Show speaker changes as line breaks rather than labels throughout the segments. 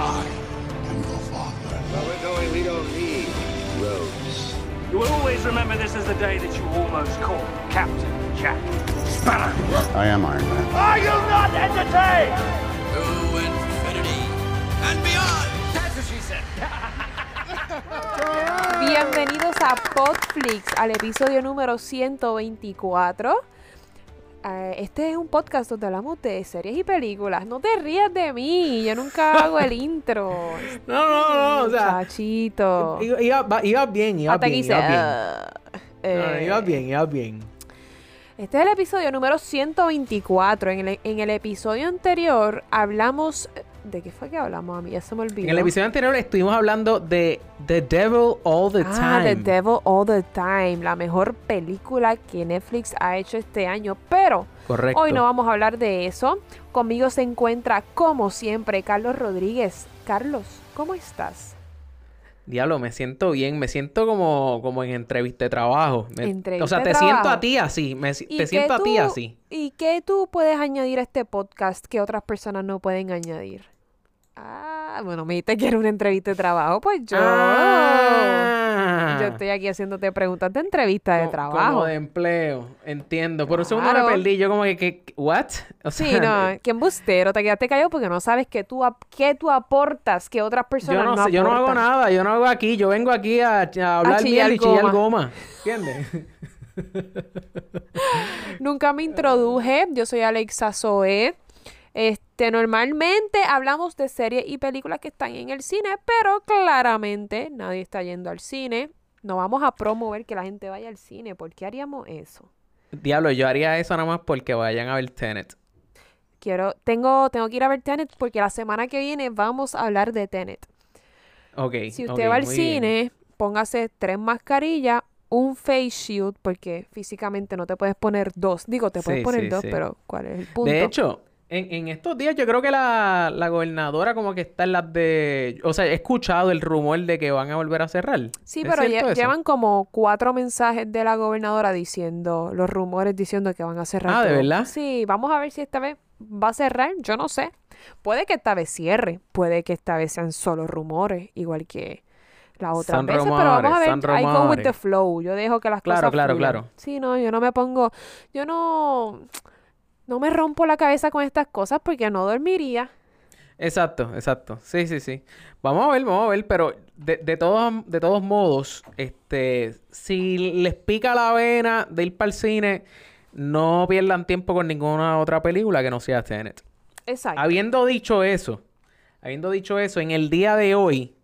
I am your father.
Well, we're going. We don't need roads.
You will always remember this as the day that you almost caught Captain Jack Sparrow.
I am Iron Man.
Are you not entertained?
To infinity and beyond.
That's what she said.
Bienvenidos a Podflix, al episodio número 124. Eh, este es un podcast donde hablamos de series y películas. No te rías de mí, yo nunca hago el intro.
No, no, no, o sea,
Chachito.
iba, bien, iba
Hasta
bien, iba bien. No,
eh,
iba bien, iba bien.
Este es el episodio número 124. En el, en el episodio anterior hablamos... ¿De qué fue que hablamos a mí? Ya se me olvidó.
En el episodio anterior estuvimos hablando de The Devil All the
Ah, The
Time.
Devil All the Time, la mejor película que Netflix ha hecho este año, pero
Correcto.
hoy no vamos a hablar de eso. Conmigo se encuentra, como siempre, Carlos Rodríguez. Carlos, ¿cómo estás?
Diablo, me siento bien, me siento como, como en entrevista de trabajo. Me-
Entrevista
o sea, te siento a ti así, me si-
¿Y
te siento a ti así.
¿Y qué tú puedes añadir a este podcast que otras personas no pueden añadir? Ah, bueno, me dijiste que era una entrevista de trabajo, pues yo...
Ah.
Yo estoy aquí haciéndote preguntas de entrevista de trabajo.
Como de empleo, entiendo. Por un segundo me
Claro.
perdí, yo como que, que ¿what? O
Sí, no, que embustero, te quedaste callado porque no sabes qué tú, qué tú aportas que otras personas
Yo no,
no
sé, yo no hago nada, yo no hago aquí, yo vengo aquí a, a hablar
chillar
miel y chillar
goma.
goma. ¿Entiendes?
Nunca me introduje, yo soy Alexa Zoe. Este, normalmente hablamos de series y películas que están en el cine, pero claramente nadie está yendo al cine. No vamos a promover que la gente vaya al cine. ¿Por qué haríamos eso?
Diablo, yo haría eso nada más porque vayan a ver Tenet.
Quiero, tengo, tengo que ir a ver Tenet porque la semana que viene vamos a hablar de Tenet.
Ok.
Si usted va al
bien.
cine, póngase tres mascarillas, un face shield, porque físicamente no te puedes poner dos. Digo, te puedes
Sí,
poner
sí,
dos,
sí.
pero ¿cuál es el punto?
De hecho, en, en estos días yo creo que la, la gobernadora como que está en las de... O sea, he escuchado el rumor de que van a volver a cerrar.
sí,
¿Es
pero lle-
eso?
llevan como cuatro mensajes de la gobernadora diciendo, los rumores diciendo que van a cerrar.
Ah, ¿de verdad?
Sí, vamos a ver si esta vez va a cerrar. Yo no sé. Puede que esta vez cierre, puede que esta vez sean solo rumores, igual que las otras
Son
veces, pero vamos a ver. I go with the flow. Yo dejo que las
Claro,
cosas
claro,
fluyan.
claro.
Sí, no, yo no me pongo, yo no, no me rompo la cabeza con estas cosas porque no dormiría.
Exacto, exacto. Sí, sí, sí. Vamos a ver, vamos a ver, pero de, de todos, de todos modos, este, si les pica la vena de ir para el cine, no pierdan tiempo con ninguna otra película que no sea Tenet.
Exacto.
Habiendo dicho eso, habiendo dicho eso, en el día de hoy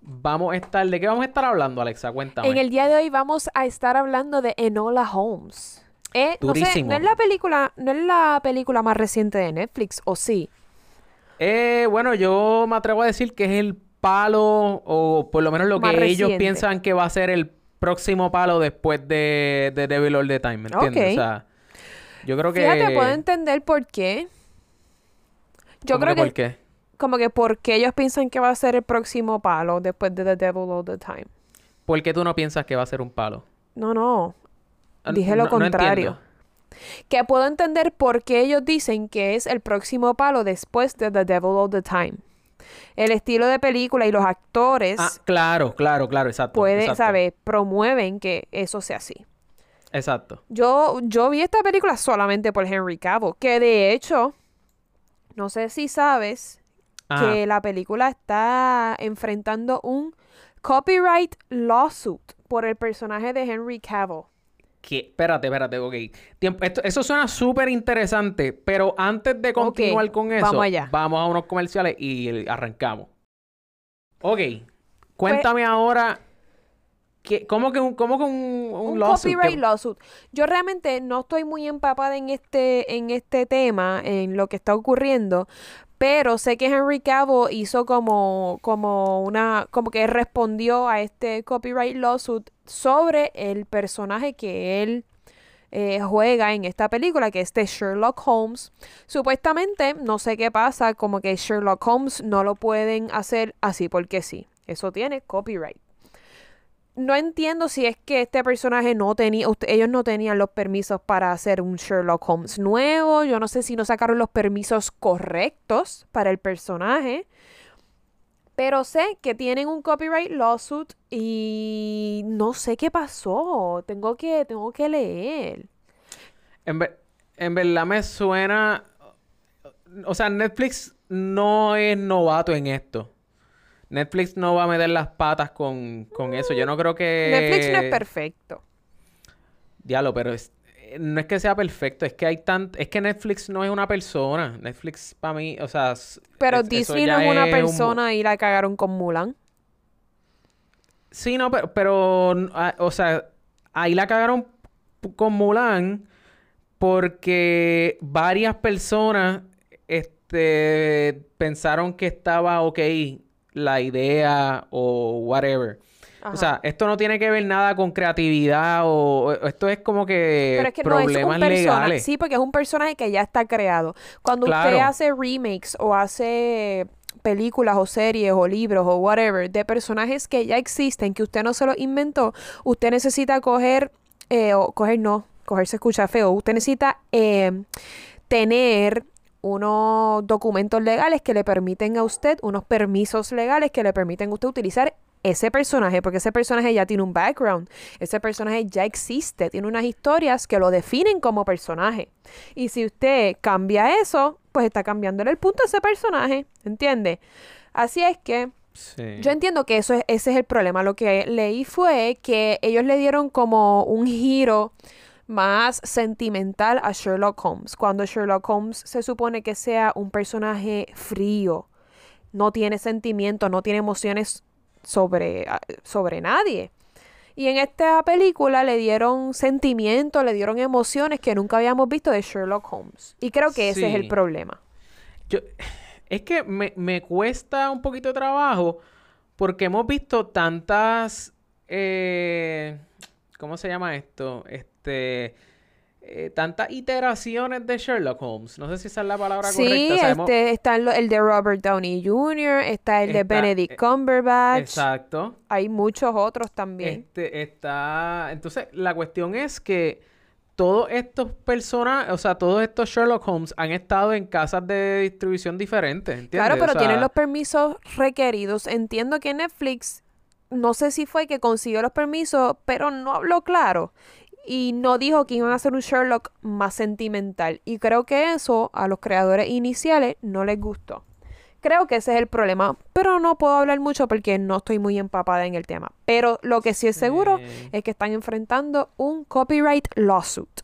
vamos a estar, ¿de qué vamos a estar hablando, Alexa? Cuéntame.
En el día de hoy vamos a estar hablando de Enola Holmes. Eh, no sé,
Durísimo.
no es la película, no es la película más reciente de Netflix, o sí.
Eh, bueno, yo me atrevo a decir que es el palo, o por lo menos lo que
Más
ellos
reciente.
piensan que va a ser el próximo palo después de, de Devil All the Time, ¿me entiendes?
Ok.
O sea, yo creo que...
Fíjate, puedo entender por qué. Yo
¿Cómo
creo que,
¿Por qué?
como que porque ellos piensan que va a ser el próximo palo después de The Devil All the Time.
¿Por qué tú no piensas que va a ser un palo?
No, no. Dije lo
no-
contrario. que puedo entender por qué ellos dicen que es el próximo palo después de The Devil All the Time. El estilo de película y los actores
Ah, claro, claro, claro, exacto.
pueden, ¿sabes? Promueven que eso sea así.
Exacto.
Yo, yo vi esta película solamente por Henry Cavill, que de hecho, no sé si sabes
Ajá.
que la película está enfrentando un copyright lawsuit por el personaje de Henry Cavill.
Que, espérate, espérate, ok. Tiempo, esto- eso suena súper interesante, pero antes de continuar con eso,
vamos allá.
vamos a unos comerciales y arrancamos. Ok, cuéntame ahora, que, ¿cómo que un, cómo que un, un,
un
lawsuit?
copyright
Que-
lawsuit. Yo realmente no estoy muy empapada en este, en este tema, en lo que está ocurriendo, pero sé que Henry Cavill hizo como, como una, como que respondió a este copyright lawsuit sobre el personaje que él eh, juega en esta película, que es de Sherlock Holmes. Supuestamente, no sé qué pasa, como que Sherlock Holmes no lo pueden hacer así porque sí. Eso tiene copyright. No entiendo si es que este personaje no tenía, ellos no tenían los permisos para hacer un Sherlock Holmes nuevo. Yo no sé si no sacaron los permisos correctos para el personaje. Pero sé que tienen un copyright lawsuit y no sé qué pasó. Tengo que, tengo que leer.
En, ver- en verdad me suena... O sea, Netflix no es novato en esto. Netflix no va a meter las patas con, con eso. Yo no creo que...
Netflix no es perfecto.
Diablo, pero es- no es que sea perfecto, es que hay tan... Es que Netflix no es una persona. Netflix para mí, o sea...
Pero
es-
Disney no es una
un-
persona y la cagaron con Mulan.
Sí, no, pero, pero, ah, o sea, ahí la cagaron con Mulan porque varias personas este, pensaron que estaba ok la idea o whatever. O sea, esto no tiene que ver nada con creatividad o, o- esto es como que
Pero es que no es un
problemas legales.
Sí, porque es un personaje que ya está creado. Cuando usted hace remakes o hace películas o series o libros o whatever de personajes que ya existen, que usted no se los inventó, usted necesita coger, eh, o coger no, coger se escucha feo, usted necesita eh, tener unos documentos legales que le permiten a usted, unos permisos legales que le permiten a usted utilizar ese personaje, porque ese personaje ya tiene un background, ese personaje ya existe, tiene unas historias que lo definen como personaje. Y si usted cambia eso, pues está cambiándole el punto a ese personaje, ¿entiende? Así es que
Sí.
yo entiendo que eso es, ese es el problema. Lo que leí fue que ellos le dieron como un giro más sentimental a Sherlock Holmes, cuando Sherlock Holmes se supone que sea un personaje frío, no tiene sentimientos, no tiene emociones sobre, sobre nadie. Y en esta película le dieron sentimientos, le dieron emociones que nunca habíamos visto de Sherlock Holmes. Y creo que ese es el problema.
Yo, es que me, me cuesta un poquito de trabajo porque hemos visto tantas, eh, ¿cómo se llama esto? Este, eh, tantas iteraciones de Sherlock Holmes. No sé si esa es la palabra
Sí,
correcta. Hemos-
este, está el, el de Robert Downey Jr., está el de Benedict
eh,
Cumberbatch.
Exacto.
Hay muchos otros también.
Este, está... Entonces, la cuestión es que todos estos personajes, o sea, todos estos Sherlock Holmes han estado en casas de distribución diferentes, ¿entiendes?
Claro, pero
O sea,
tienen los permisos requeridos. Entiendo que Netflix, no sé si fue que consiguió los permisos, pero no habló claro. Y no dijo que iban a hacer un Sherlock más sentimental. Y creo que eso a los creadores iniciales no les gustó. Creo que ese es el problema. Pero no puedo hablar mucho porque no estoy muy empapada en el tema. Pero lo que sí es seguro
Sí.
es que están enfrentando un copyright lawsuit.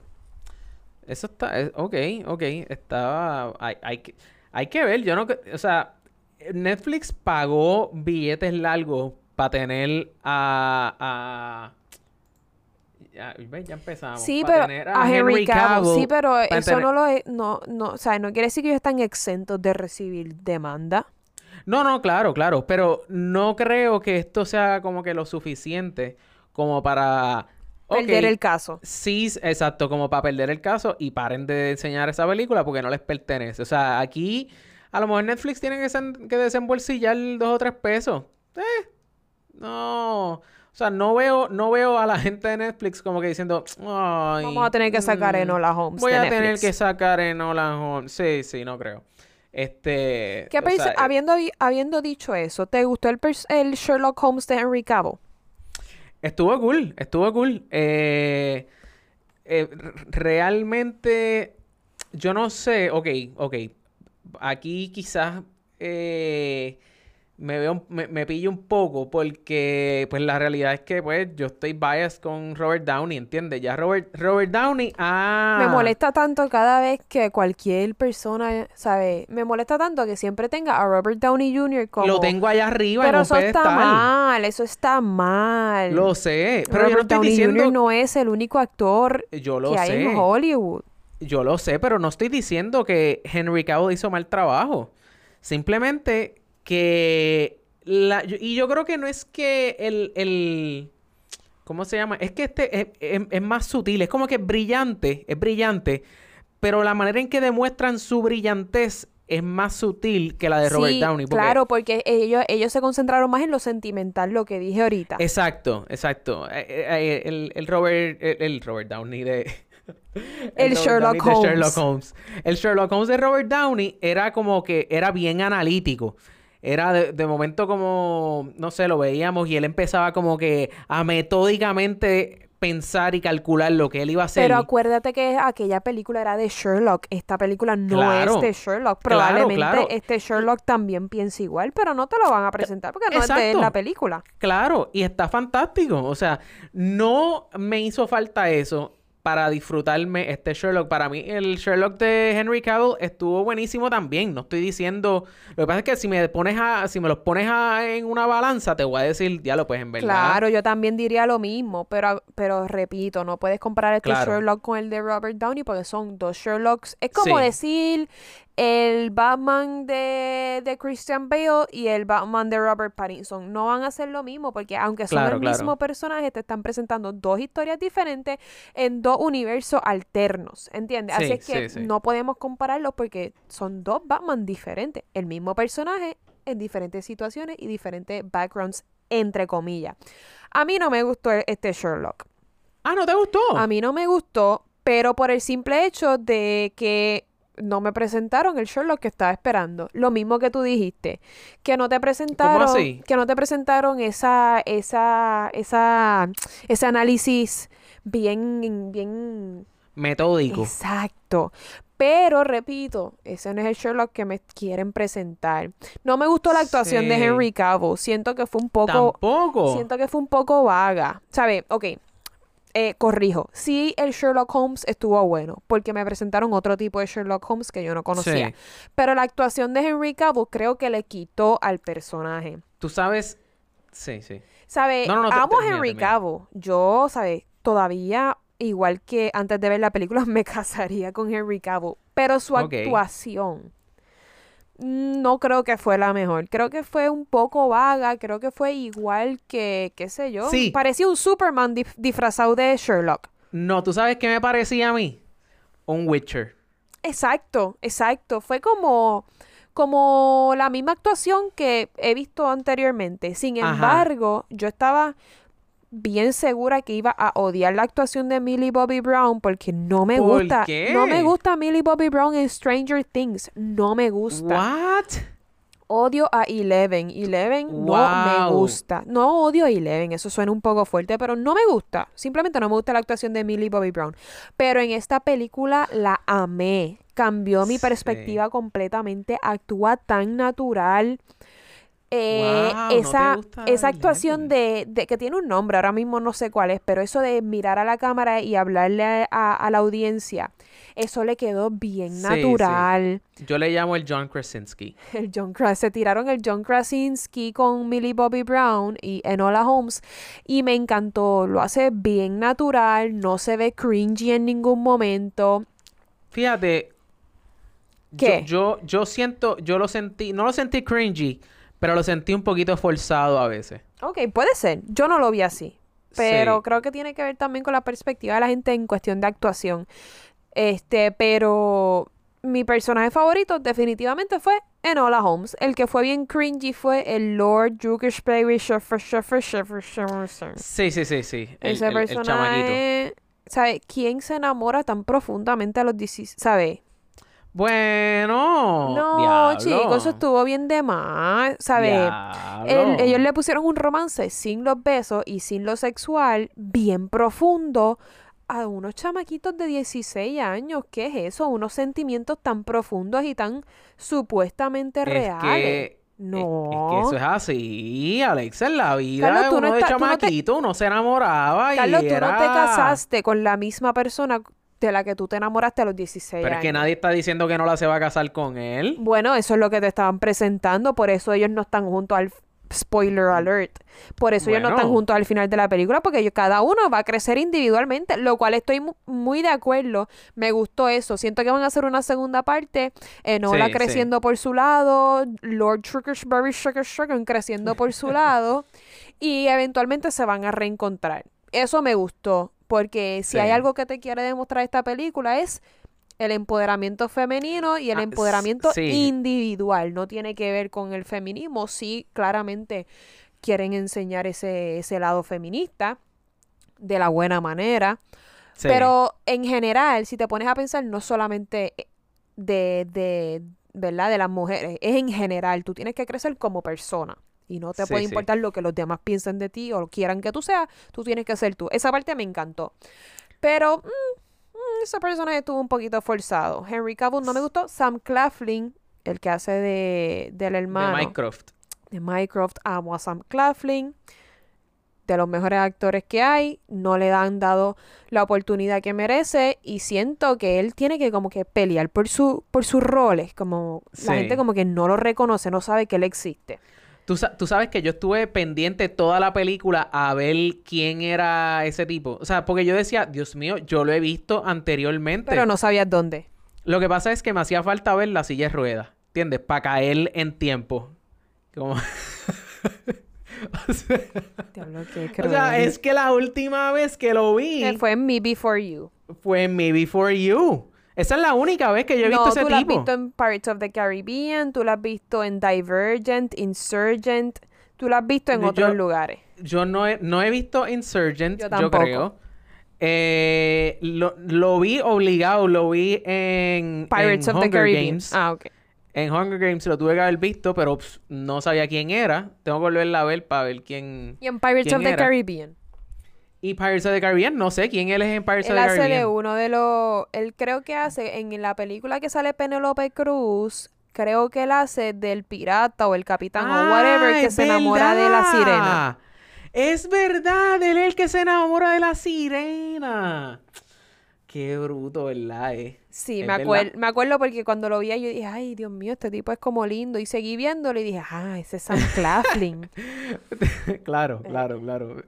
Eso está, es- ok, ok, está, hay, hay, que, hay que ver, yo no, o sea, Netflix pagó billetes largos para tener a, a, ya, empezamos,
Sí, pero
tener
a Henry Cavill, sí, pero eso
tener-
no lo es, no, no, o sea, no quiere decir que ellos están exentos de recibir demanda.
No, no, claro, claro, pero no creo que esto sea como que lo suficiente como para,
Perder el caso.
Sí, exacto, como para perder el caso y paren de enseñar esa película porque no les pertenece. O sea, aquí a lo mejor Netflix tiene que, que desembolsillar dos o tres pesos. Eh, no. O sea, no veo, no veo a la gente de Netflix como que diciendo, Ay,
Vamos a tener que sacar
mm,
Enola Holmes
Voy
de
a tener
Netflix".
que sacar Enola Holmes. Sí, sí, no creo. Este.
¿Qué
o sea, eh,
habiendo, habiendo dicho eso, ¿te gustó el, Sherlock Holmes de Henry Cavill?
Estuvo cool, estuvo cool. Eh, eh, realmente, yo no sé, ok, ok. Aquí quizás eh, me veo, me, me pillo un poco porque, pues la realidad es que, pues, yo estoy biased con Robert Downey, ¿entiendes? Ya Robert, Robert Downey, ah,
Me molesta tanto cada vez que cualquier persona, ¿sabe? Me molesta tanto que siempre tenga a Robert Downey Jr. como...
lo tengo allá arriba en
Pero
un
eso está mal, eso está mal.
Lo sé, pero yo no estoy
Downey
diciendo,
Jr. no es el único actor
yo lo
que hay en Hollywood.
Yo lo sé, pero no estoy diciendo que Henry Cavill hizo mal trabajo. Simplemente que... La, y yo creo que no es que el... el ¿Cómo se llama? Es que este es, es- es más sutil. Es como que es brillante. Es brillante. Pero la manera en que demuestran su brillantez es más sutil que la de Robert
sí,
Downey. porque-
claro, porque ellos, ellos se concentraron más en lo sentimental, lo que dije ahorita.
Exacto, exacto. Eh, eh, eh, el, el Robert, el, el Robert Downey de...
El
de. Sherlock Holmes. El Sherlock Holmes de Robert Downey era como que era bien analítico. Era de, de momento como, no sé, lo veíamos y él empezaba como que a metódicamente pensar y calcular lo que él iba a hacer.
Pero acuérdate que aquella película era de Sherlock. Esta película no
Claro.
es de Sherlock. Probablemente
claro.
este Sherlock también piensa igual, pero no te lo van a presentar porque no es de la película.
Claro, y está fantástico. O sea, no me hizo falta eso para disfrutarme este Sherlock. Para mí, el Sherlock de Henry Cavill estuvo buenísimo también. No estoy diciendo. Lo que pasa es que si me pones a, si me los pones a- en una balanza, te voy a decir, ya lo pues en verdad.
Claro, yo también diría lo mismo, pero, pero repito, no puedes comparar este
Claro.
Sherlock con el de Robert Downey porque son dos Sherlocks. Es como
Sí.
decir el Batman de, de Christian Bale y el Batman de Robert Pattinson. No van a ser lo mismo porque aunque son
Claro,
el
claro.
mismo personaje, te están presentando dos historias diferentes en dos universos alternos, ¿entiendes? Así
Sí,
es que
sí, sí.
no podemos compararlos porque son dos Batman diferentes. El mismo personaje en diferentes situaciones y diferentes backgrounds, entre comillas. A mí no me gustó e- este Sherlock.
Ah, ¿no te gustó?
A mí no me gustó, pero por el simple hecho de que no me presentaron el Sherlock que estaba esperando. Lo mismo que tú dijiste, que no te presentaron,
así?
que no te presentaron esa, esa, esa, ese análisis bien, bien
Metódico.
Exacto. Pero repito, ese no es el Sherlock que me quieren presentar. No me gustó la actuación de. Henry Cavill. Siento que fue un poco.
Tampoco.
Siento que fue un poco vaga. ¿Sabe? Ok. Eh, corrijo. Sí, el Sherlock Holmes estuvo bueno. Porque me presentaron otro tipo de Sherlock Holmes que yo no conocía.
Sí.
Pero la actuación de Henry Cavill creo que le quitó al personaje.
Tú sabes. Sí, sí.
¿Sabe?
No, no, no,
Amo a Henry. Cavill. Yo, ¿sabe? Todavía, igual que antes de ver la película, me casaría con Henry Cavill. Pero su actuación no creo que fue la mejor. Creo que fue un poco vaga. Creo que fue igual que, qué sé yo.
Sí.
Parecía un Superman dif- disfrazado de Sherlock.
No, ¿tú sabes qué me parecía a mí? Un Witcher.
Exacto, exacto. Fue como, como la misma actuación que he visto anteriormente. Sin
Ajá.
embargo, yo estaba bien segura que iba a odiar la actuación de Millie Bobby Brown porque no me
¿Por
gusta.
qué?
No me gusta Millie Bobby Brown en Stranger Things. No me gusta.
What?
Odio a Eleven. Eleven no me gusta. No odio a Eleven, eso suena un poco fuerte, pero no me gusta. Simplemente no me gusta la actuación de Millie Bobby Brown. Pero en esta película la amé. Cambió mi
Sí.
perspectiva completamente. Actúa tan natural. Eh,
Wow, ¿no te
esa,
gusta
esa actuación de, de que tiene un nombre, ahora mismo no sé cuál es, pero eso de mirar a la cámara y hablarle a, a- a la audiencia, eso le quedó bien
Sí, sí.
natural.
Yo le llamo el John Krasinski.
El John se tiraron el John Krasinski con Millie Bobby Brown y Enola Holmes y me encantó. Lo hace bien natural, no se ve cringy en ningún momento.
Fíjate.
¿Qué?
Yo, yo, yo siento, yo lo sentí, no lo sentí cringy, pero lo sentí un poquito forzado a veces.
Ok, puede ser. Yo no lo vi así. Pero
Sí.
creo que tiene que ver también con la perspectiva de la gente en cuestión de actuación. Este, pero mi personaje favorito definitivamente fue Enola Holmes. El que fue bien cringy fue el Lord Jukish Shuffer.
Sí, sí, sí, sí. El,
Ese
el- el
personaje, ¿sabe? ¿Quién se enamora tan profundamente a los 16? ¿Sabe?
Bueno.
no, chicos, eso estuvo bien de más, ¿sabe?
Diablo.
El- ellos le pusieron un romance sin los besos y sin lo sexual, bien profundo, a unos chamaquitos de 16 años. ¿Qué es eso? Unos sentimientos tan profundos y tan supuestamente
Es
reales.
que-
no.
Es, es que eso es así, Alexa, en la vida
Carlos,
de
tú no
uno de
no te-
chamaquito, uno se enamoraba
Carlos,
y
tú no te casaste con la misma persona de la que tú te enamoraste a los 16
Pero es
años.
que nadie está diciendo que no la se va a casar con él.
Bueno, eso es lo que te estaban presentando, por eso ellos no están juntos al spoiler alert. Por eso ellos no están juntos al final de la película, porque ellos- cada uno va a crecer individualmente, lo cual estoy mu- muy de acuerdo. Me gustó eso. Siento que van a hacer una segunda parte. Enola
Sí, sí.
creciendo por su lado, Lord Trickersberry Sugar Sugar creciendo por su lado, y eventualmente se van a reencontrar. Eso me gustó, porque si hay algo que te quiere demostrar esta película es el empoderamiento femenino y el
Ah,
empoderamiento
sí.
individual. No tiene que ver con el feminismo. Sí, claramente quieren enseñar ese, ese lado feminista de la buena manera.
Sí.
Pero en general, si te pones a pensar, no solamente de, de, ¿verdad? De las mujeres. Es en general. Tú tienes que crecer como persona. Y no te
Sí,
puede
sí.
importar lo que los demás piensen de ti o quieran que tú seas. Tú tienes que ser tú. Esa parte me encantó. Pero mm, mm, ese personaje estuvo un poquito forzado. Henry Cavill no me gustó. Sam Claflin, el que hace de, del hermano
De Minecraft.
de Minecraft, amo a Sam Claflin, de los mejores actores que hay, no le han dado la oportunidad que merece y siento que él tiene que como que pelear por su por sus roles, como la gente como que no lo reconoce, no sabe que él existe.
Tú, sa- tú sabes que yo estuve pendiente toda la película a ver quién era ese tipo. O sea, porque yo decía, Dios mío, yo lo he visto anteriormente.
Pero no sabías dónde.
Lo que pasa es que me hacía falta ver la silla de ruedas, ¿entiendes? Para caer en tiempo. Como... o sea, o sea, es que la última vez que lo vi
fue en Me Before You.
fue en Me Before You. Esa es la única vez que yo he visto
no,
ese
tú lo has
tipo.
visto en Pirates of the Caribbean, tú lo has visto en Divergent, Insurgent, tú lo has visto en
Yo-
otros lugares.
Yo no he, no he visto Insurgent,
Yo
yo, creo. Eh, lo, lo vi obligado, lo vi en,
Pirates
en
of the
Hunger
Caribbean.
Games.
Ah, ok.
En Hunger Games lo tuve que haber visto, pero pss, no sabía quién era. Tengo que volverla a ver para ver quién...
Y en Pirates
¿Quién
of the
era?
Caribbean.
Y Pirates of the Caribbean, no sé quién él es en Pirates
Él
of the
hace
Caribbean.
de uno de los. Él creo que hace. En la película que sale Penelope Cruz. Creo que él hace del pirata o el capitán o whatever
Ah,
que se enamora de la sirena.
Es verdad, él es el que se enamora de la sirena. Qué bruto, ¿verdad? eh?
Sí, me, acuer- me acuerdo porque cuando lo vi yo dije, ay, Dios mío, este tipo es como lindo. Y seguí viéndolo y dije, ah, ese es Sam Claflin.
claro, claro, claro.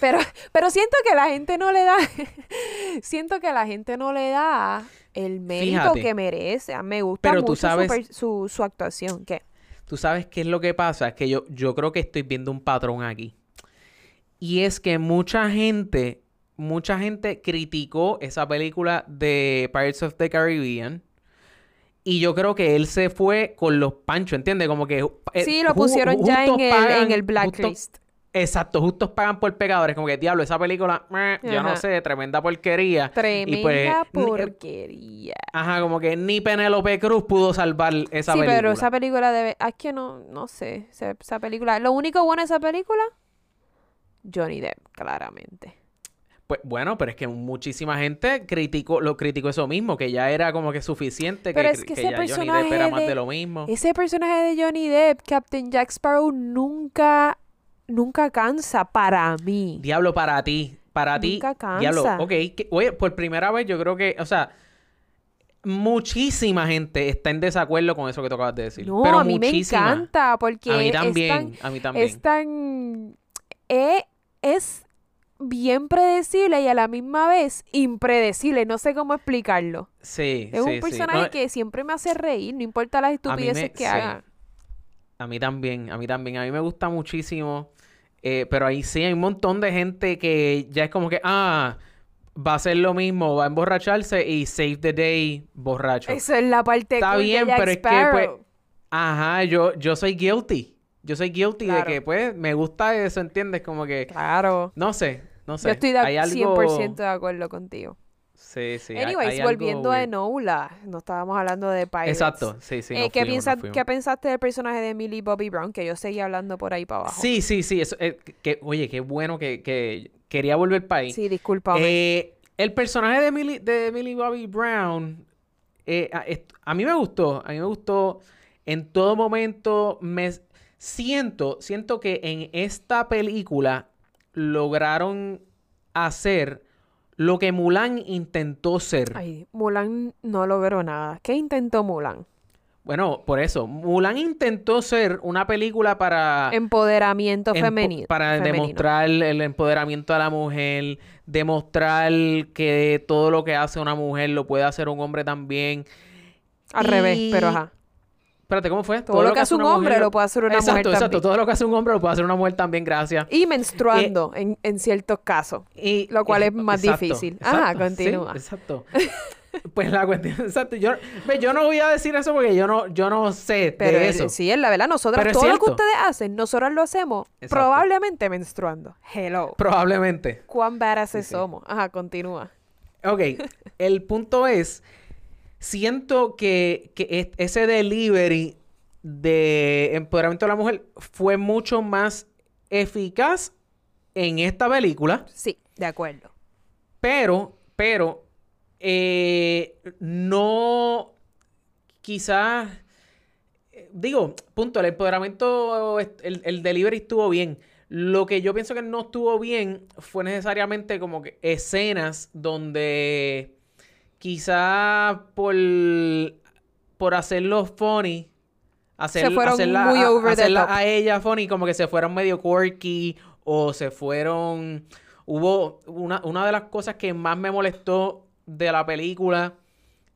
Pero, pero siento que la gente no le da, siento que la gente no le da el mérito
Fíjate.
que merece. A mí Me gusta
Pero
mucho su
sabes-
su, su actuación. ¿Qué?
Tú sabes qué es lo que pasa, es que yo, yo creo que estoy viendo un patrón aquí. Y es que mucha gente, mucha gente criticó esa película de Pirates of the Caribbean. Y yo creo que él se fue con los panchos, ¿entiendes? Como que... eh,
Sí, lo
ju-
pusieron ya en el, en el blacklist.
Exacto, justos pagan por pecadores. Como que, diablo, esa película, meh, yo no sé, tremenda porquería.
Tremenda
y pues, ni-
porquería.
Ajá, como que ni Penélope Cruz pudo salvar esa
sí,
película.
pero esa película debe... Es que no, no sé. Esa, esa película... Lo único bueno de esa película... Johnny Depp, claramente.
Pues bueno, pero es que muchísima gente criticó, lo criticó eso mismo, que ya era como que suficiente,
Pero
que,
es que
que
ese
ya Johnny
personaje
Depp era más
de
lo mismo.
Ese personaje de Johnny Depp, Captain Jack Sparrow, nunca... Nunca cansa para mí.
Diablo, para ti, para ti,
Nunca
diablo,
cansa.
ok, que- oye, por primera vez yo creo que, o sea, muchísima gente está en desacuerdo con eso que tú acabas de decir.
No,
pero
a mí me encanta porque
A mí
es
también,
tan-
a mí también.
es tan... eh, es bien predecible y a la misma vez impredecible. No sé cómo explicarlo.
Sí,
Es
sí,
un
sí.
personaje
No,
que siempre me hace reír, no importa las estupideces
me-
que
sí.
haga.
A mí también, a mí también. A mí me gusta muchísimo. Eh, pero ahí sí hay un montón de gente que ya es como que, ah, va a ser lo mismo, va a emborracharse y save the day borracho.
Esa es la parte
Está
cool de
bien,
Jack
pero es que, pues, Ajá, yo, yo soy guilty. Yo soy guilty
Claro.
de que, pues, me gusta eso, ¿entiendes? Como que,
Claro.
no sé, no sé.
Yo estoy de
Hay algo-
100% de acuerdo contigo.
Sí, sí.
Anyways,
hay algo
volviendo a. Enola, no estábamos hablando de Pirates.
Exacto, sí, sí.
Eh, ¿qué,
fuimos.
¿Qué pensaste del personaje de Millie Bobby Brown? Que yo seguía hablando por ahí para abajo.
Sí, sí, sí. Eso, eh, que, oye, qué bueno que, que quería volver para ahí.
Sí, discúlpame.
Eh, el personaje de Millie, de Millie Bobby Brown, a, a mí me gustó, a mí me gustó. En todo momento me siento, siento que en esta película lograron hacer lo que Mulan intentó ser.
Ay, Mulan no logró nada. ¿Qué intentó Mulan?
Bueno, por eso, Mulan intentó ser una película para...
Empoderamiento
empo-
femenino.
Para
femenino.
demostrar el empoderamiento de la mujer, demostrar que todo lo que hace una mujer lo puede hacer un hombre también.
Al revés, pero ajá.
Espérate, ¿cómo fue?
Todo lo que hace un hombre
mujer
lo puede hacer una
exacto,
mujer
Exacto,
también.
Todo lo que hace un hombre lo puede hacer una mujer también, gracias.
Y menstruando en, en ciertos casos.
Y,
Lo cual
eh,
es más
exacto,
difícil. Ajá,
exacto, sí,
continúa.
exacto. pues la cuestión, exacto. Yo, no voy a decir eso porque yo no, yo no sé
Pero
de
es-
eso.
sí, es la verdad. Nosotras,
Pero
todo lo que ustedes hacen, nosotras lo hacemos
Exacto.
probablemente menstruando. Hello.
Probablemente.
¿Cuán
Sí, sí.
somos? Ajá, continúa.
Ok, el punto es siento que, que es- ese delivery de empoderamiento de la mujer fue mucho más eficaz en esta película.
Sí, de acuerdo.
Pero, pero, eh, no, quizás, eh, digo, punto, el empoderamiento, el, el delivery estuvo bien. Lo que yo pienso que no estuvo bien fue necesariamente como que escenas donde quizás por, por hacerlo funny, hacer,
Se fueron
hacerla,
muy
a-
over the
hacerla
top.
a ella funny, como que se fueron medio quirky o se fueron... Hubo una, una de las cosas que más me molestó de la película,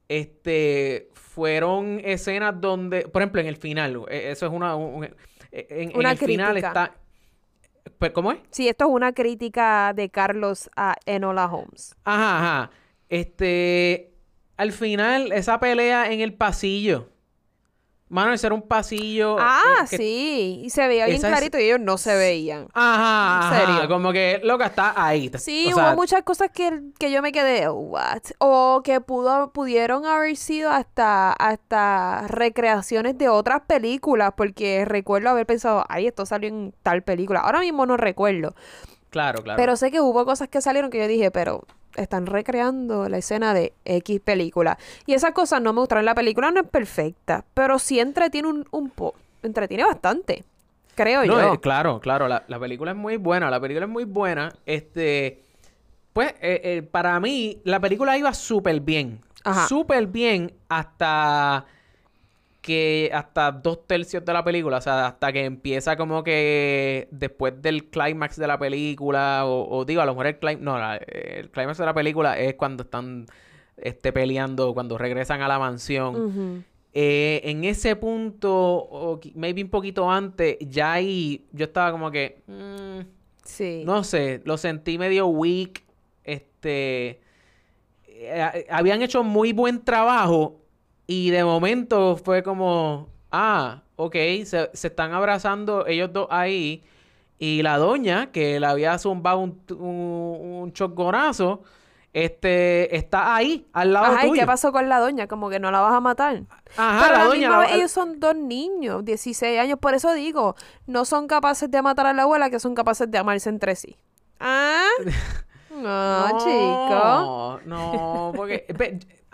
este, fueron escenas donde, por ejemplo, en el final, eh, eso es una... un- en, el final está... Pues, ¿Cómo es?
Sí, esto es una crítica de Carlos a Enola Holmes.
Ajá, ajá. Este, al final, esa pelea en el pasillo. Mano, ese era un pasillo.
Ah,
eh, que-
sí. Y se veía bien
esa es-
clarito y ellos no se veían.
Ajá,
¿En
ajá,
serio?
Como que, loca, está ahí.
Sí,
O sea,
hubo muchas cosas que, que yo me quedé, what? O que pudo, pudieron haber sido hasta, hasta recreaciones de otras películas, porque recuerdo haber pensado, ay, esto salió en tal película. Ahora mismo no recuerdo.
Claro, claro.
Pero sé que hubo cosas que salieron que yo dije, pero están recreando la escena de X película. Y esas cosas no me gustaron. La película no es perfecta, pero sí entretiene un, un po entretiene bastante. Creo
No,
yo.
eh, claro, claro, la, la película es muy buena, la película es muy buena. Este, pues, eh, eh, para mí, la película iba súper bien. Súper bien hasta que, hasta dos tercios de la película, o sea, hasta que empieza como que después del clímax de la película, o, o digo, a lo mejor el clímax, no, la- el clímax de la película es cuando están este, peleando, cuando regresan a la mansión. Eh, en ese punto, o maybe un poquito antes, ya ahí yo estaba como que, mm,
Sí.
no sé, lo sentí medio weak. Este, eh, habían hecho muy buen trabajo y de momento fue como, ah, ok, se, se están abrazando ellos dos ahí y la doña que le había zumbado un, un, un choconazo, este, está ahí, al lado
Ajá, ¿y
tuyo.
qué pasó con la doña? Como que no la vas a matar.
Ajá,
Pero a
la
la
doña.
misma
la-
vez, ellos son dos niños, 16 años. Por eso digo, no son capaces de matar a la abuela, que son capaces de amarse entre sí. Ah, no, chico.
No, porque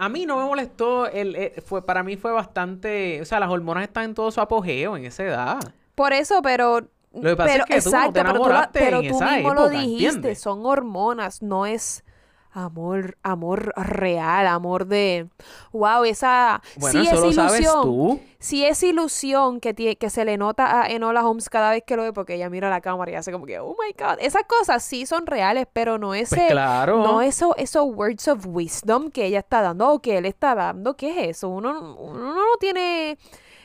a mí no me molestó. El, eh, fue, para mí fue bastante. O sea, las hormonas están en todo su apogeo en esa edad.
Por eso, pero.
Lo que pasa
pero,
es que tú no te
pero tú, lo-
enamoraste
pero
en
tú
esa
mismo lo
época,
dijiste,
¿entiendes?
son hormonas, no es amor, amor real, amor de wow, esa
Bueno,
sí
eso
es
lo sabes
ilusión.
tú.
Sí es ilusión que, que se le nota a Enola Holmes cada vez que lo ve porque ella mira la cámara y hace como que, oh my God. Esas cosas sí son reales, pero no ese,
Pues claro.
no eso, esos words of wisdom que ella está dando o que él está dando. ¿Qué es eso? Uno, uno no tiene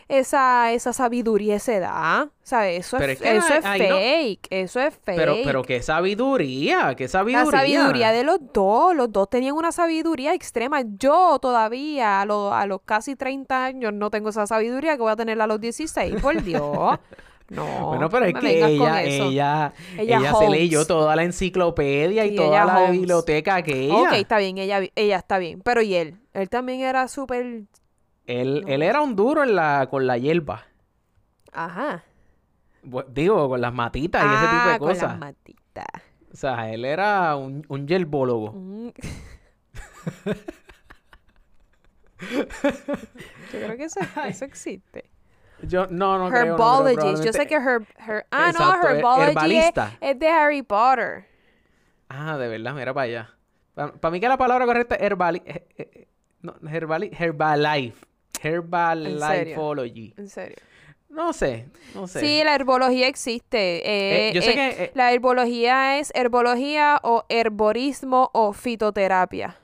esa, esa sabiduría a esa edad. ¿Sabes? Eso
Pero
es,
es que
eso es
no-
fake. Eso es fake.
Pero, pero qué sabiduría, qué
La
sabiduría.
sabiduría de los dos, los dos tenían una sabiduría extrema. Yo todavía a, los a los casi 30 años no tengo esa sabiduría que voy a tener a los 16, por Dios. No,
Bueno, pero es que ella, ella,
Ella
ella, se leyó toda la enciclopedia y toda
ella
la
Holmes.
biblioteca aquella.
Ok, está bien, ella, ella está bien. Pero ¿y él? Él también era súper...
Él, él era un duro en la, con la hierba.
Ajá.
Digo, con las matitas y ese tipo
Ah,
de
con las
cosas.
matitas.
O sea, él era un, un yerbólogo.
Mm. Yo creo que eso, eso existe.
Yo no, no creo. no creo,
Herbologist. Yo sé que her, her- ah,
Exacto,
no,
her-
herbology es, de Harry Potter.
Ah, de verdad, mira para allá. Para mí que la palabra correcta es herbali... eh, eh, no, herbali... Herbalife. Herbalifeology.
En serio.
No sé, no sé.
Sí, la herbología existe.
Eh,
Eh,
yo sé
eh,
que,
La herbología es herbología o herborismo o fitoterapia.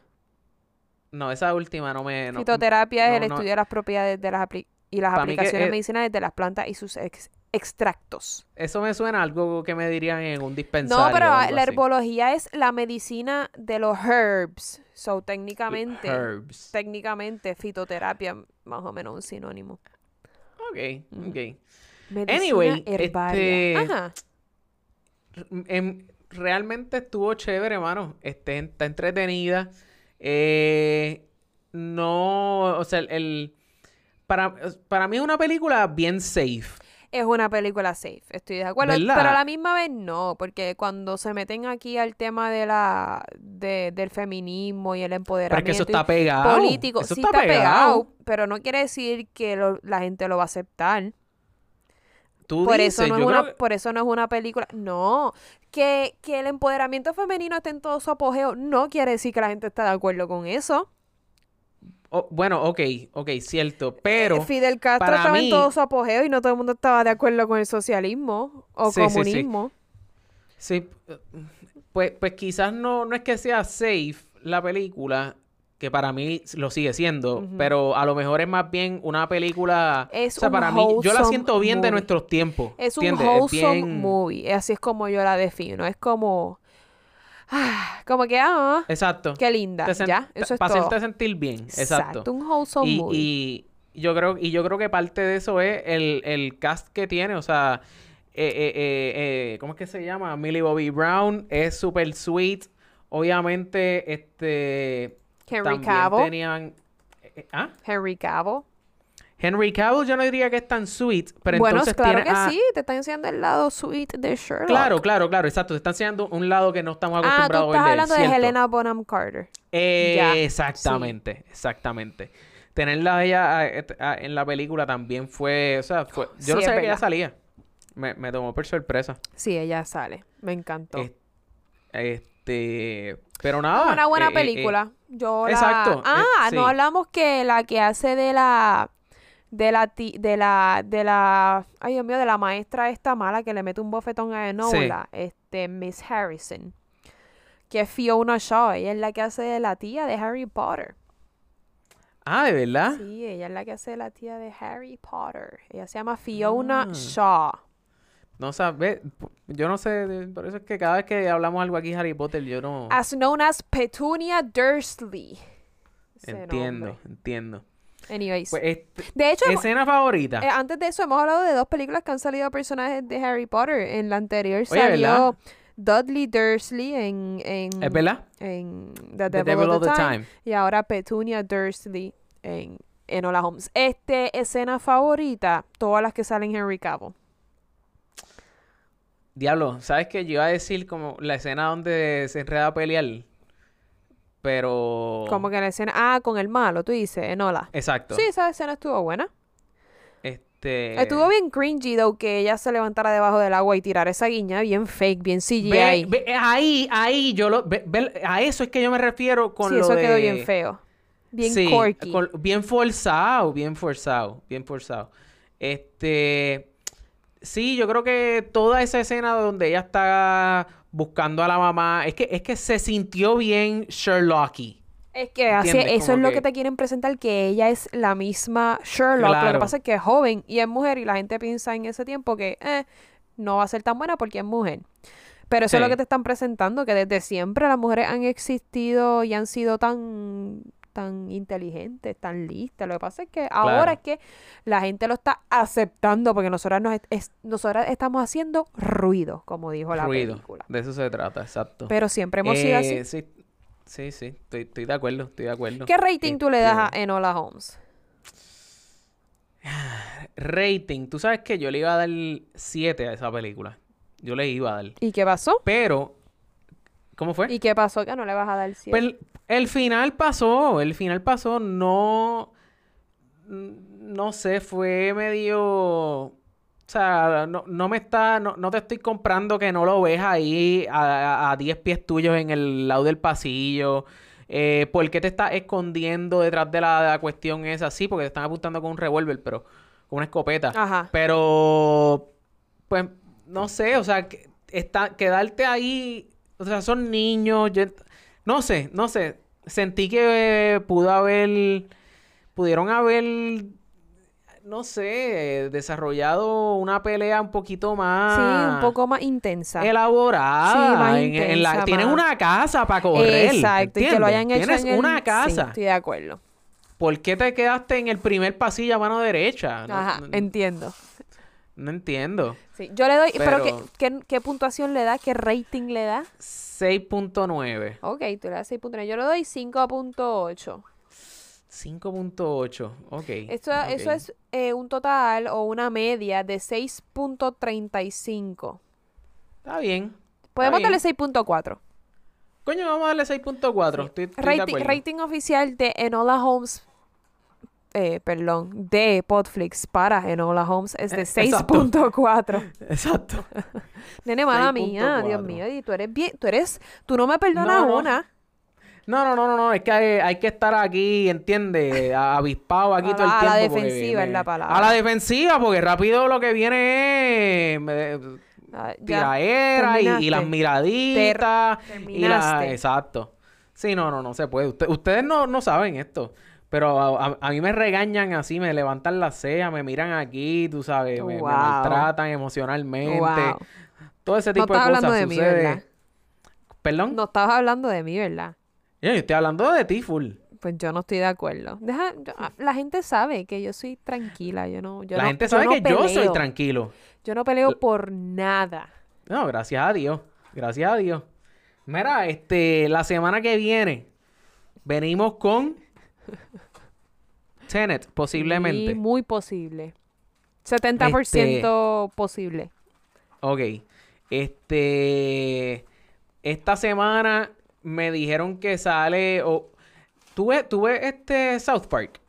No, esa última no me... no-
fitoterapia es el
no.
estudio de las propiedades de las y las
que,
aplicaciones medicinales de las plantas y sus ex- extractos.
Eso me suena a algo que me dirían en un dispensario.
No, pero la
así.
herbología es la medicina de los herbs. So, técnicamente,
Herbs.
técnicamente, fitoterapia, más o menos un sinónimo.
Ok, ok.
Medicina
Anyway,
herbaria.
este-
Ajá.
Em, realmente estuvo chévere, hermano. Este, está entretenida. Eh, no, o sea, el- para, para mí es una película bien safe.
Es una película safe, estoy de acuerdo.
¿Verdad?
Pero a la misma vez no, porque cuando se meten aquí al tema de la de, del feminismo y el
Pero es
empoderamiento
que eso
y
está pegado.
político,
Eso
sí
está
está pegado,
pegado.
pero no quiere decir que lo- la gente lo va a aceptar.
Tú
Por
dices,
eso, no es una,
que-
por eso no es una película. No, que, que el empoderamiento femenino esté en todo su apogeo no quiere decir que la gente está de acuerdo con eso.
Oh, bueno, ok, ok, cierto, pero...
Eh, Fidel Castro
para
estaba
mí-
en todo su apogeo y no todo el mundo estaba de acuerdo con el socialismo o
Sí, sí, sí.
comunismo.
Sí, pues, pues quizás no, no es que sea safe la película, que para mí lo sigue siendo, pero a lo mejor es más bien una película...
Es
o sea,
un
para mí, yo la siento bien de nuestros tiempos.
Es un wholesome
bien-
movie. Así es como yo la defino. Es como. Ah, como que, ah,
Exacto.
qué linda.
Te
Ya, eso es
para hacerte sentir bien. Exacto.
Un wholesome
Y,
movie.
y yo creo, y yo creo que parte de eso es el, el cast que tiene, o sea, eh, eh, eh, ¿cómo es que se llama? Millie Bobby Brown es super sweet. Obviamente, este
Henry
también
Cavill.
tenían ¿ah?
Henry Cavill.
Henry Cavill yo no diría que es tan sweet, pero
bueno,
entonces
claro
tiene
que
a-
sí. Te están enseñando el lado sweet de Sherlock.
Claro, claro, claro, exacto. Te están enseñando un lado que no estamos
Ah, tú
acostumbrados
estás
a ver de él,
hablando de. Helena Bonham Carter.
Eh, exactamente, exactamente. Tenerla ella a- et- a- en la película también fue, o sea, fue, yo
Sí,
no sabía que ella salía. Me, me tomó por sorpresa.
Sí, ella sale. Me encantó.
Es- Este, pero
Es
nada.
una buena
eh, eh, eh,
película. Yo la-
exacto,
Ah,
sí.
no hablamos que la que hace de la de la ti- de la de la ay Dios mío, de la maestra esta mala que le mete un bofetón a Enola, este Miss Harrison. Que es Fiona Shaw, ella es la que hace de la tía de Harry Potter.
ah, de verdad.
Sí, ella es la que hace de la tía de Harry Potter. Ella se llama Fiona
Ah.
Shaw.
No sabes, yo no sé, por eso es que cada vez que hablamos algo aquí Harry Potter, yo no
As known as Petunia Dursley. Ese
entiendo,
nombre.
entiendo.
Anyways.
Pues, este,
de hecho, hemos-
escena favorita.
Eh, antes de eso, hemos hablado de dos películas que han salido personajes de Harry Potter. En la anterior
Oye,
salió
¿verdad?
Dudley Dursley en, en,
¿Es verdad?
en The
The
Devil, of the, Time, y ahora Petunia Dursley en Enola Holmes. Este, escena favorita, todas las que salen Henry Cavill.
Diablo, ¿sabes qué? Yo iba a decir como la escena donde se enreda a pelear. Pero.
Como que la escena, ah, con el malo, tú dices, Enola.
Exacto.
Sí, esa escena estuvo buena.
Este.
Estuvo bien cringy, though, que ella se levantara debajo del agua y tirara esa guiña bien fake, bien CGI.
Ve- ve- ahí, ahí, yo lo. ve- ve- a eso es que yo me refiero con
sí,
lo
eso
de.
quedó bien feo. Bien
Sí,
corky.
con- bien forzado, bien forzado, bien forzado. Este. Sí, yo creo que toda esa escena donde ella está buscando a la mamá. Es que, es que se sintió bien Sherlocky.
Es que así, eso es lo que...
que-
te quieren presentar, que ella es la misma Sherlock. Lo que pasa es que es joven y es mujer y la gente piensa en ese tiempo que eh, no va a ser tan buena porque es mujer. Pero eso es lo que te están presentando, que desde siempre las mujeres han existido y han sido tan tan inteligentes, tan listas. Lo que pasa es que ahora es que la gente lo está aceptando porque nosotras, nos es- nosotras estamos haciendo ruido, como dijo la
Ruido.
película.
De eso se trata, exacto.
Pero siempre hemos sido así.
Eh, Sí, sí, sí, estoy, estoy de acuerdo, estoy de acuerdo.
¿Qué rating tú le das a
Este,
Enola Holmes?
Rating, tú sabes que yo le iba a dar 7 a esa película. Yo le iba a dar.
¿Y qué pasó?
Pero, ¿cómo fue?
¿Y qué pasó que no le vas a dar 7?
Pues el, final pasó, el final pasó, no, no sé, fue medio, o sea, no, no me está, no, no te estoy comprando que no lo ves ahí a, a, a 10 pies tuyos en el lado del pasillo. Eh, ¿Por qué te estás escondiendo detrás de la, de la cuestión esa? Sí, porque te están apuntando con un revólver, pero con una escopeta.
Ajá.
Pero, pues, no sé, o sea, que está, quedarte ahí, o sea, son niños, yo- no sé, no sé. Sentí que eh, pudo haber, pudieron haber, no sé, desarrollado una pelea un poquito más.
Sí, un poco más intensa.
elaborada.
Sí, más
en- en la-
intensa,
tienes
más-
una casa para correr.
Exacto, y que lo
¿entiendes?
hayan hecho
Tienes
en el-
una
Sí,
casa.
estoy de acuerdo.
¿Por qué te quedaste en el primer pasillo a mano derecha?
Ajá,
no-
entiendo.
no entiendo.
Sí, yo le doy, pero,
Pero-
¿qué, qué, qué puntuación le da? ¿Qué rating le da?
6.9.
Ok, tú le das 6.9. Yo le doy 5.8.
5.8. Ok.
Eso, es eh, un total o una media de 6.35.
Está bien.
Podemos
bien.
darle 6.4.
Coño, vamos a darle 6.4. Estoy, estoy de
Rating, rating oficial de Enola Holmes, eh, perdón, de Podflix para Enola Holmes es de
Eh, exacto.
6.4.
Exacto.
Nene, mala mía, Dios
6.4.
mío, y tú eres bien, tú eres, tú no me perdonas
No, no.
una.
No, no, no, no, no, es que hay, hay que estar aquí, ¿entiendes? Avispado aquí
A
todo el
la- a
tiempo.
la defensiva es la palabra.
A la defensiva, porque rápido lo que viene es me-
Ah,
tiraera y, y las miraditas.
Ter-
y la, exacto. Sí, no, no, no se puede. Usted- ustedes no, no saben esto. Pero a, a- a mí me regañan así, me levantan las cejas, me miran aquí, tú sabes, me, maltratan emocionalmente.
Wow.
Todo ese
No
tipo de cosas
hablando de mí. ¿verdad?
¿Perdón?
No estabas hablando de mí, ¿verdad?
Yo estoy hablando de ti, full.
Pues yo no estoy de acuerdo. Deja, yo- ah, la gente sabe que yo soy tranquila, yo no, yo
la
no-
gente
yo
sabe
no
que yo soy tranquilo.
Yo no peleo por nada.
No, gracias a Dios. Gracias a Dios. Mira, este, la semana que viene venimos con Tenet, posiblemente.
Muy posible. 70% posible.
Ok. Este. Esta semana me dijeron que sale. O, ¿tú, ves, ¿Tú ves este South Park?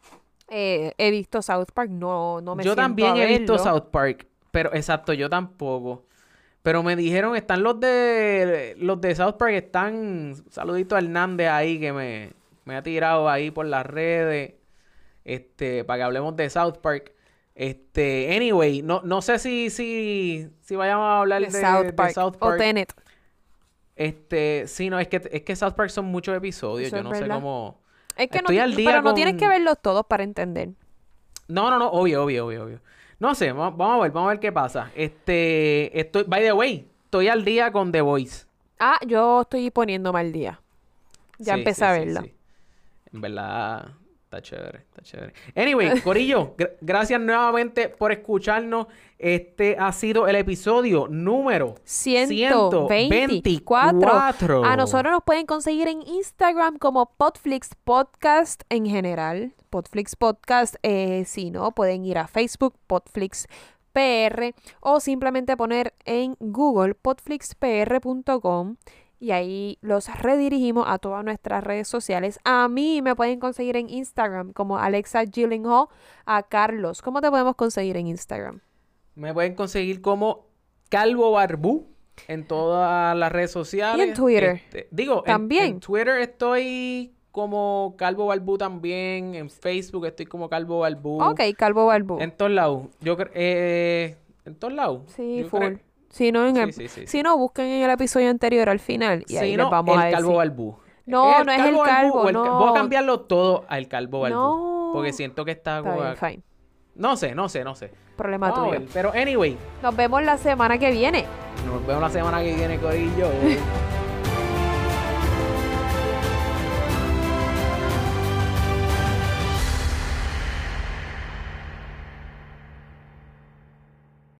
Eh, he visto South Park, no, no me
yo también he visto. South Park. Pero, exacto, yo tampoco. Pero me dijeron, están los de. Los de South Park, están. Saludito a Hernández ahí que me, me ha tirado ahí por las redes. Este, para que hablemos de South Park. Este, anyway, no, no sé si, si, si vayamos a hablar
de,
de,
South
de
Park.
South
O
Park.
Tenet.
Este, sí, no, es que, es que South Park son muchos episodios.
Eso
Yo no sé cómo.
Es que no,
Estoy al día
pero no tienes que verlos todos para entender.
No, no, no, obvio, obvio, obvio, obvio. No sé, vamos, vamos a ver, vamos a ver qué pasa. Este, estoy, by the way, estoy al día con The Voice.
Ah, yo estoy poniéndome al día. Ya
Sí,
empecé
sí,
a verla.
sí. En verdad, está chévere, está chévere. Anyway, Corillo, gr- gracias nuevamente por escucharnos. Este ha sido el episodio número
124.
124.
A nosotros nos pueden conseguir en Instagram como Podflix Podcast en general. Podflix Podcast. eh, si no, pueden ir a Facebook, Podflix PR, o simplemente poner en Google podflixpr.com y ahí los redirigimos a todas nuestras redes sociales. A mí me pueden conseguir en Instagram como Alexa Gyllenhaal. A Carlos, ¿cómo te podemos conseguir en Instagram?
Me pueden conseguir como Calvo Barbú en todas las redes sociales.
Y en Twitter.
Este, digo, en-
También.
En, Twitter estoy como Calvo Barbú también. En Facebook estoy como Calvo Barbú.
Ok, Calvo Balbú.
En todos lados. Yo creo. Eh, en todos lados.
Sí,
Yo
full. Si no, en el,
sí, sí,
si no, busquen en el episodio anterior al final y
Si
ahí
no,
les vamos
el
a decir.
Calvo Barbú.
No, no es el calvo,
el ca-
no.
Voy a cambiarlo todo al Calvo Barbú.
No.
Porque siento que está...
Está bien, fine.
No sé, no sé, no sé.
Problema tuyo.
Pero anyway,
Nos vemos la semana que viene.
nos vemos la semana que viene, Corillo.